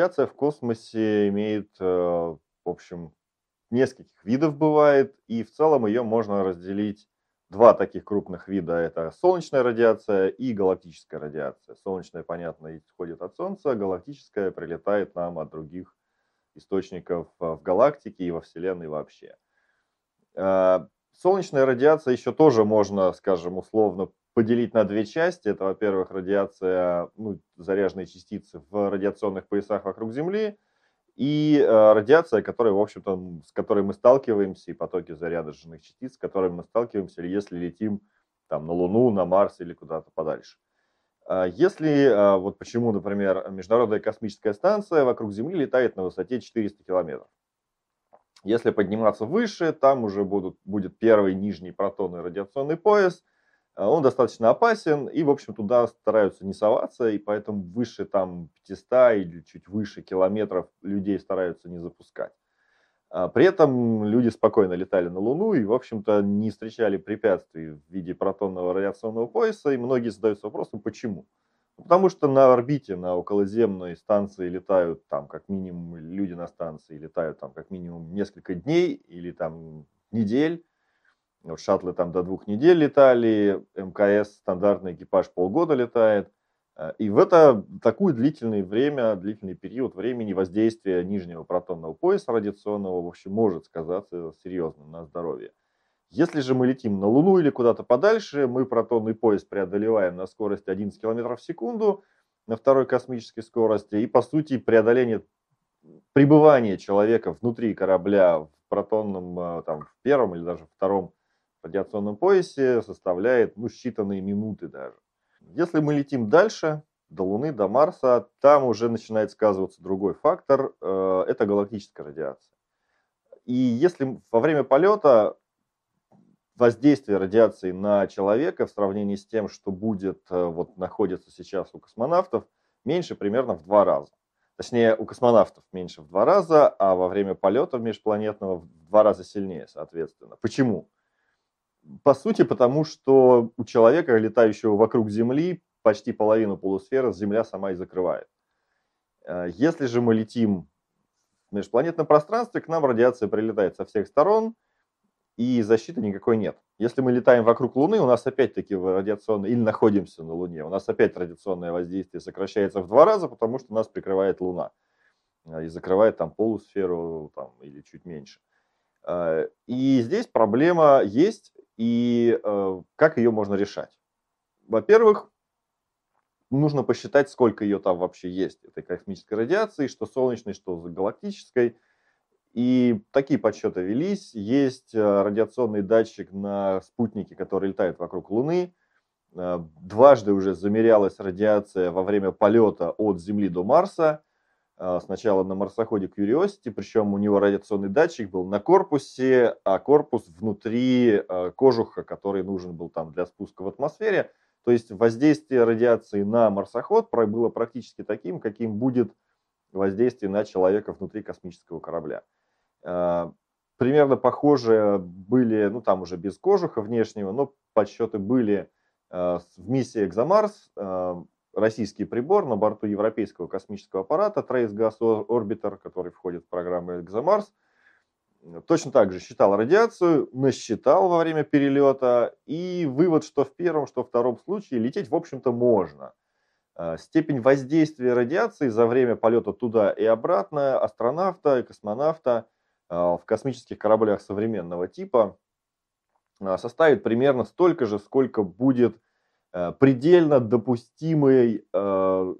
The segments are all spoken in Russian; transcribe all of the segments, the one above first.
Радиация в космосе имеет, э, в общем, нескольких видов бывает, и в целом ее можно разделить два таких крупных вида. Это солнечная радиация и галактическая радиация. Солнечная, понятно, исходит от Солнца, галактическая прилетает нам от других источников в галактике и во Вселенной вообще. Э, солнечная радиация еще тоже можно, скажем, условно поделить на две части. Это, во-первых, радиация, ну, заряженные частицы в радиационных поясах вокруг Земли, и э, радиация, которая, в общем-то, с которой мы сталкиваемся, и потоки заряженных частиц, с которыми мы сталкиваемся, если летим там, на Луну, на Марс или куда-то подальше. А если, э, вот почему, например, Международная космическая станция вокруг Земли летает на высоте 400 километров. Если подниматься выше, там уже будут, будет первый нижний протонный радиационный пояс, он достаточно опасен, и, в общем, туда стараются не соваться, и поэтому выше там 500 или чуть выше километров людей стараются не запускать. А, при этом люди спокойно летали на Луну и, в общем-то, не встречали препятствий в виде протонного радиационного пояса, и многие задаются вопросом, почему. Ну, потому что на орбите, на околоземной станции летают там как минимум, люди на станции летают там как минимум несколько дней или там недель, шаттлы там до двух недель летали, МКС стандартный экипаж полгода летает. Э, и в это такое длительное время, длительный период времени воздействия нижнего протонного пояса радиационного, в общем, может сказаться серьезно на здоровье. Если же мы летим на Луну или куда-то подальше, мы протонный пояс преодолеваем на скорости 11 км в секунду, на второй космической скорости, и по сути преодоление пребывания человека внутри корабля в протонном, э, там, в первом или даже втором радиационном поясе составляет ну, считанные минуты даже. Если мы летим дальше, до Луны, до Марса, там уже начинает сказываться другой фактор, э, это галактическая радиация. И если во время полета воздействие радиации на человека в сравнении с тем, что будет, э, вот находится сейчас у космонавтов, меньше примерно в два раза. Точнее, у космонавтов меньше в два раза, а во время полета межпланетного в два раза сильнее, соответственно. Почему? По сути, потому что у человека, летающего вокруг Земли, почти половину полусферы Земля сама и закрывает. Э, если же мы летим в межпланетном пространстве, к нам радиация прилетает со всех сторон, и защиты никакой нет. Если мы летаем вокруг Луны, у нас опять-таки радиационное, или находимся на Луне, у нас опять радиационное воздействие сокращается в два раза, потому что нас прикрывает Луна э, и закрывает там полусферу там, или чуть меньше. Э, и здесь проблема есть, и э, как ее можно решать? Во-первых, нужно посчитать, сколько ее там вообще есть, этой космической радиации, что солнечной, что галактической. И такие подсчеты велись. Есть э, радиационный датчик на спутнике, который летает вокруг Луны. Э, дважды уже замерялась радиация во время полета от Земли до Марса. А, сначала на марсоходе Curiosity, причем у него радиационный датчик был на корпусе, а корпус внутри а, кожуха, который нужен был там для спуска в атмосфере. То есть воздействие радиации на марсоход было практически таким, каким будет воздействие на человека внутри космического корабля. А, примерно похожие были, ну там уже без кожуха внешнего, но подсчеты были в миссии «Экзомарс», российский прибор на борту европейского космического аппарата Trace Gas Orbiter, который входит в программу ExoMars, точно так же считал радиацию, насчитал во время перелета, и вывод, что в первом, что в втором случае лететь, в общем-то, можно. А, степень воздействия радиации за время полета туда и обратно астронавта и космонавта а, в космических кораблях современного типа а, составит примерно столько же, сколько будет предельно допустимый э,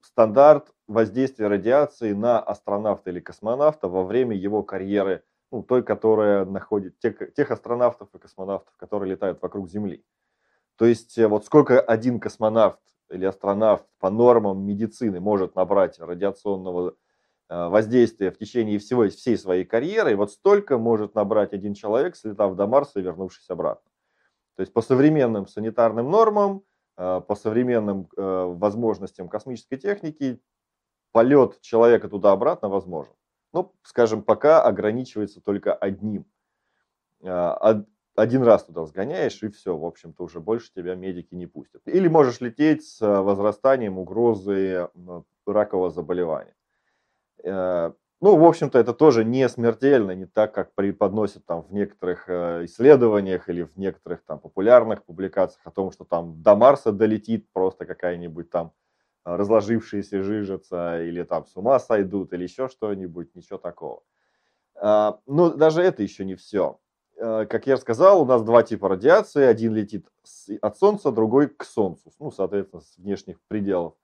стандарт воздействия радиации на астронавта или космонавта во время его карьеры, ну, той, которая находит, тех, тех астронавтов и космонавтов, которые летают вокруг Земли. То есть э, вот сколько один космонавт или астронавт по нормам медицины может набрать радиационного воздействия в течение всего, всей своей карьеры, вот столько может набрать один человек, слетав до Марса и вернувшись обратно. То есть по современным санитарным нормам, э, по современным э, возможностям космической техники полет человека туда-обратно возможен. Ну, скажем, пока ограничивается только одним. Э, один раз туда сгоняешь, и все, в общем-то, уже больше тебя медики не пустят. Или можешь лететь с возрастанием угрозы ракового заболевания. Э, ну, в общем-то, это тоже не смертельно, не так, как преподносят там в некоторых э, исследованиях или в некоторых там популярных публикациях о том, что там до Марса долетит просто какая-нибудь там разложившаяся жижица или там с ума сойдут или еще что-нибудь, ничего такого. А, но даже это еще не все. А, как я сказал, у нас два типа радиации. Один летит от Солнца, другой к Солнцу, ну, соответственно, с внешних пределов.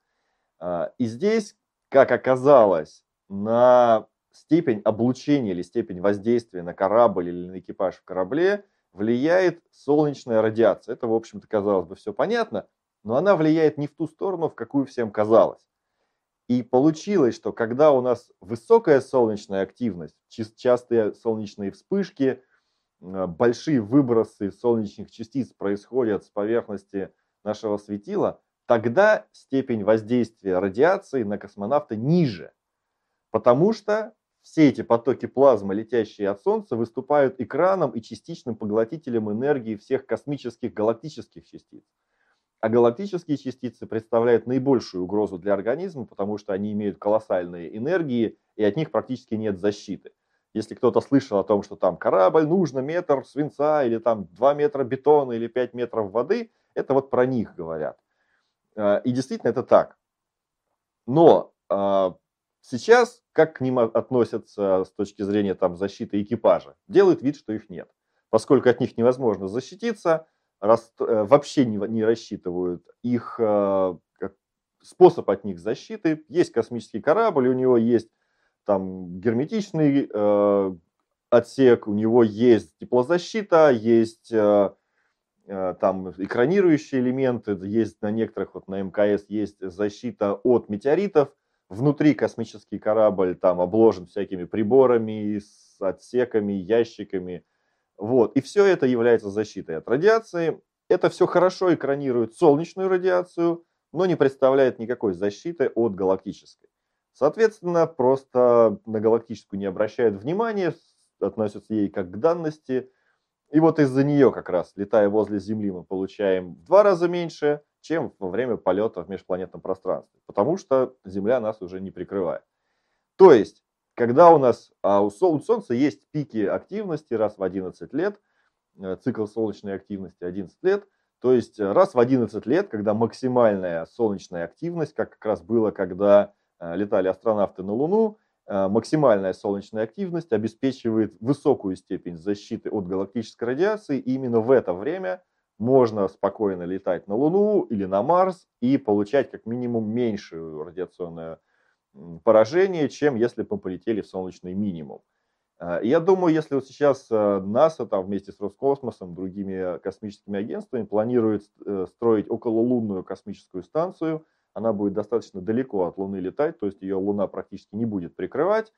А, и здесь, как оказалось, на степень облучения или степень воздействия на корабль или на экипаж в корабле влияет солнечная радиация. Это, в общем-то, казалось бы, все понятно, но она влияет не в ту сторону, в какую всем казалось. И получилось, что когда у нас высокая солнечная активность, частые солнечные вспышки, большие выбросы солнечных частиц происходят с поверхности нашего светила, тогда степень воздействия радиации на космонавта ниже. Потому что все эти потоки плазмы, летящие от Солнца, выступают экраном и частичным поглотителем энергии всех космических галактических частиц. А галактические частицы представляют наибольшую угрозу для организма, потому что они имеют колоссальные энергии, и от них практически нет защиты. Если кто-то слышал о том, что там корабль, нужно метр свинца, или там 2 метра бетона, или 5 метров воды, это вот про них говорят. А, и действительно это так. Но а, Сейчас, как к ним относятся с точки зрения там, защиты экипажа? Делают вид, что их нет. Поскольку от них невозможно защититься, рас, э, вообще не, не рассчитывают их э, способ от них защиты. Есть космический корабль, у него есть там герметичный э, отсек, у него есть теплозащита, есть э, э, там экранирующие элементы, есть на некоторых, вот на МКС есть защита от метеоритов – внутри космический корабль там обложен всякими приборами, с отсеками, ящиками. Вот. И все это является защитой от радиации. Это все хорошо экранирует солнечную радиацию, но не представляет никакой защиты от галактической. Соответственно, просто на галактическую не обращают внимания, относятся ей как к данности. И вот из-за нее как раз, летая возле Земли, мы получаем в два раза меньше чем во время полета в межпланетном пространстве, потому что Земля нас уже не прикрывает. То есть, когда у нас а у Солнца есть пики активности раз в 11 лет, э, цикл солнечной активности 11 лет, то есть э, раз в 11 лет, когда максимальная солнечная активность, как как раз было, когда э, летали астронавты на Луну, максимальная солнечная активность обеспечивает высокую степень защиты от галактической радиации, и именно в это время можно спокойно летать на Луну или на Марс и получать как минимум меньшее радиационное поражение, чем если бы мы полетели в солнечный минимум. А, я думаю, если вот сейчас э, НАСА там вместе с Роскосмосом, другими космическими агентствами планирует э, строить окололунную космическую станцию, она будет достаточно далеко от Луны летать, то есть ее Луна практически не будет прикрывать.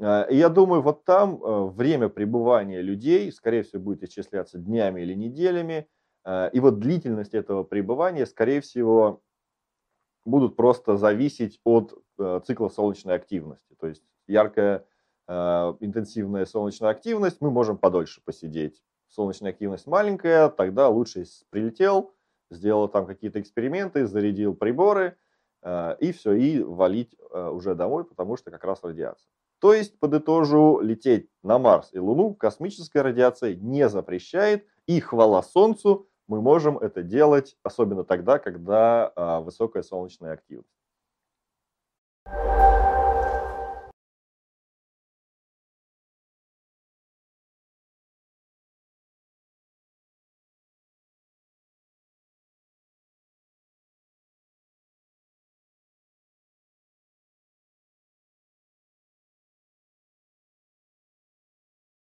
И я думаю, вот там э, время пребывания людей, скорее всего, будет исчисляться днями или неделями, Э, и вот длительность этого пребывания, скорее всего, будут просто зависеть от э, цикла солнечной активности. То есть яркая э, интенсивная солнечная активность, мы можем подольше посидеть. Солнечная активность маленькая, тогда лучше прилетел, сделал там какие-то эксперименты, зарядил приборы, и все, и валить уже домой, потому что как раз радиация. То есть, подытожу, лететь на Марс и Луну космическая радиация не запрещает, и хвала Солнцу, мы можем это делать, особенно тогда, когда а, высокая солнечная активность.